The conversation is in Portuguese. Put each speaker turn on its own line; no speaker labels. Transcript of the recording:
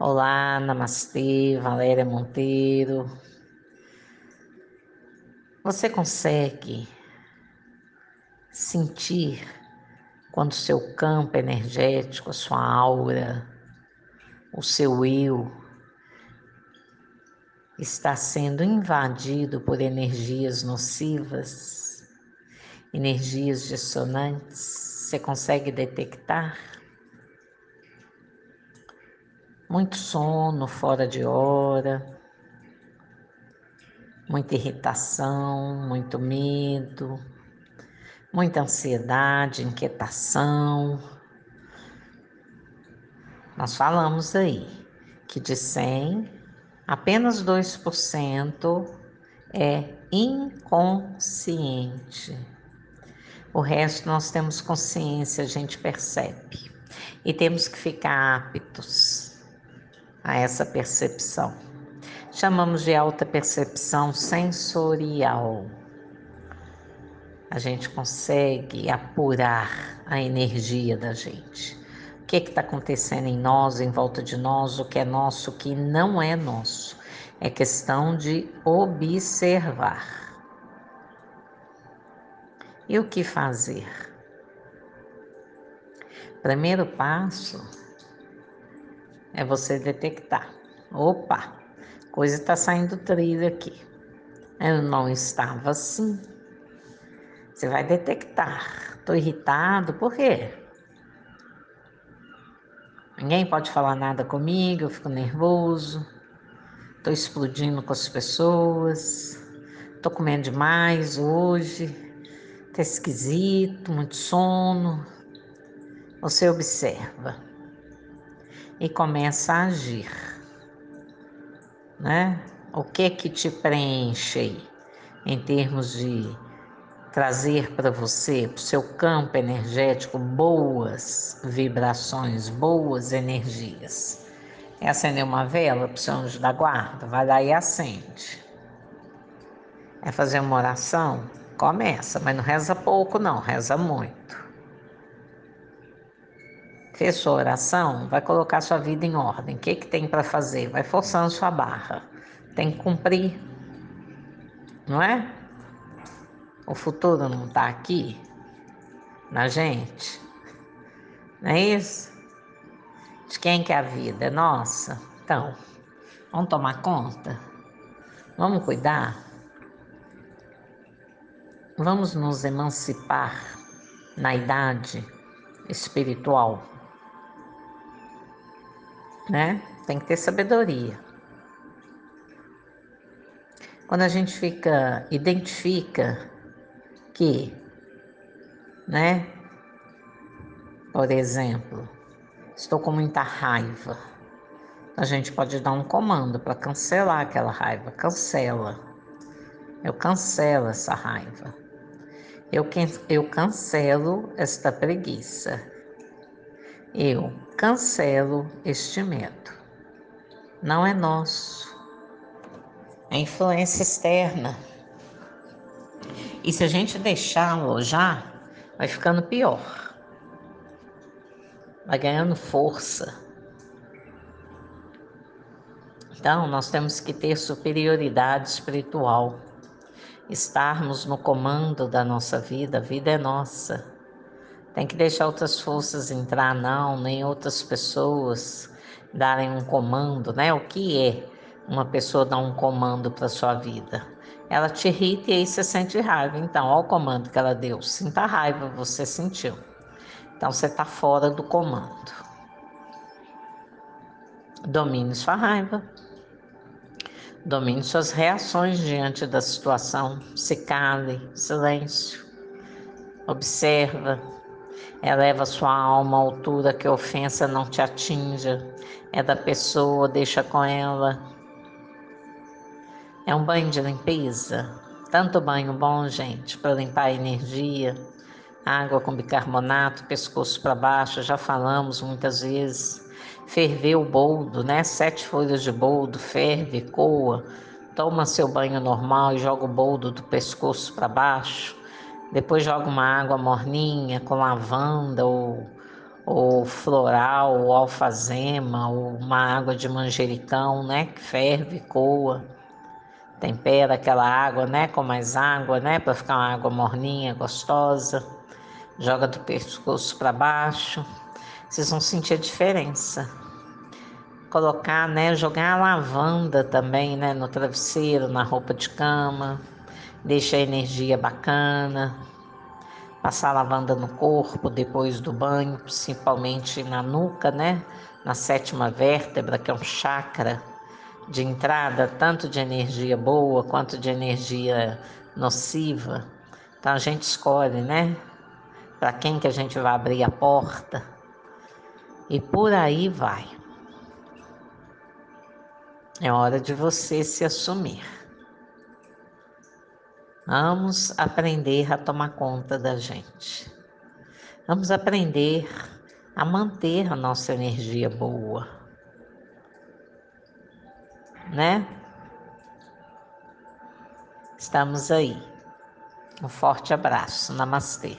Olá, namastê, Valéria Monteiro. Você consegue sentir quando seu campo energético, a sua aura, o seu eu está sendo invadido por energias nocivas, energias dissonantes? Você consegue detectar? Muito sono fora de hora, muita irritação, muito medo, muita ansiedade, inquietação. Nós falamos aí que de 100, apenas 2% é inconsciente. O resto nós temos consciência, a gente percebe. E temos que ficar aptos a essa percepção. Chamamos de alta percepção sensorial. A gente consegue apurar a energia da gente. O que está acontecendo em nós, em volta de nós, o que é nosso, o que não é nosso. É questão de observar. E o que fazer? Primeiro passo é você detectar. Opa, coisa está saindo trilho aqui. Eu não estava assim. Você vai detectar. Estou irritado, por quê? Ninguém pode falar nada comigo, eu fico nervoso. Estou explodindo com as pessoas. Estou comendo demais hoje. Está esquisito, muito sono. Você observa e começa a agir, né? O que que te preenche aí, em termos de trazer para você, para o seu campo energético, boas vibrações, boas energias. É acender uma vela para o seu anjo da guarda? Vai lá e acende. É fazer uma oração? Começa, mas não reza pouco, não, reza muito. Fez sua oração, vai colocar sua vida em ordem. O que, que tem para fazer? Vai forçando sua barra. Tem que cumprir. Não é? O futuro não está aqui na gente. Não é isso? De quem que é a vida? É nossa? Então, vamos tomar conta? Vamos cuidar? Vamos nos emancipar na idade espiritual né? Tem que ter sabedoria. Quando a gente fica, identifica que, né? Por exemplo, estou com muita raiva. A gente pode dar um comando para cancelar aquela raiva. Cancela. Eu cancelo essa raiva. Eu, eu cancelo esta preguiça. Eu cancelo este medo. Não é nosso. É influência externa. E se a gente deixá-lo já, vai ficando pior. Vai ganhando força. Então, nós temos que ter superioridade espiritual. Estarmos no comando da nossa vida, a vida é nossa. Tem que deixar outras forças entrar, não, nem outras pessoas darem um comando, né? O que é uma pessoa dar um comando para sua vida? Ela te irrita e aí você sente raiva. Então, olha o comando que ela deu. Sinta raiva, você sentiu. Então, você está fora do comando. Domine sua raiva. Domine suas reações diante da situação. Se cale, silêncio. Observa eleva sua alma à altura que a ofensa não te atinja. É da pessoa, deixa com ela. É um banho de limpeza. Tanto banho bom, gente, para limpar a energia. Água com bicarbonato, pescoço para baixo, já falamos muitas vezes. Ferver o boldo, né? Sete folhas de boldo, ferve, coa. Toma seu banho normal e joga o boldo do pescoço para baixo depois joga uma água morninha com lavanda ou, ou floral, ou alfazema, ou uma água de manjericão, né? Que ferve, coa. Tempera aquela água, né? Com mais água, né? Para ficar uma água morninha, gostosa. Joga do pescoço para baixo. Vocês vão sentir a diferença colocar, né, jogar a lavanda também, né, no travesseiro, na roupa de cama, deixa a energia bacana. Passar lavanda no corpo depois do banho, principalmente na nuca, né, na sétima vértebra, que é um chakra de entrada, tanto de energia boa quanto de energia nociva. Então a gente escolhe, né, para quem que a gente vai abrir a porta. E por aí vai. É hora de você se assumir. Vamos aprender a tomar conta da gente. Vamos aprender a manter a nossa energia boa. Né? Estamos aí. Um forte abraço. Namastê.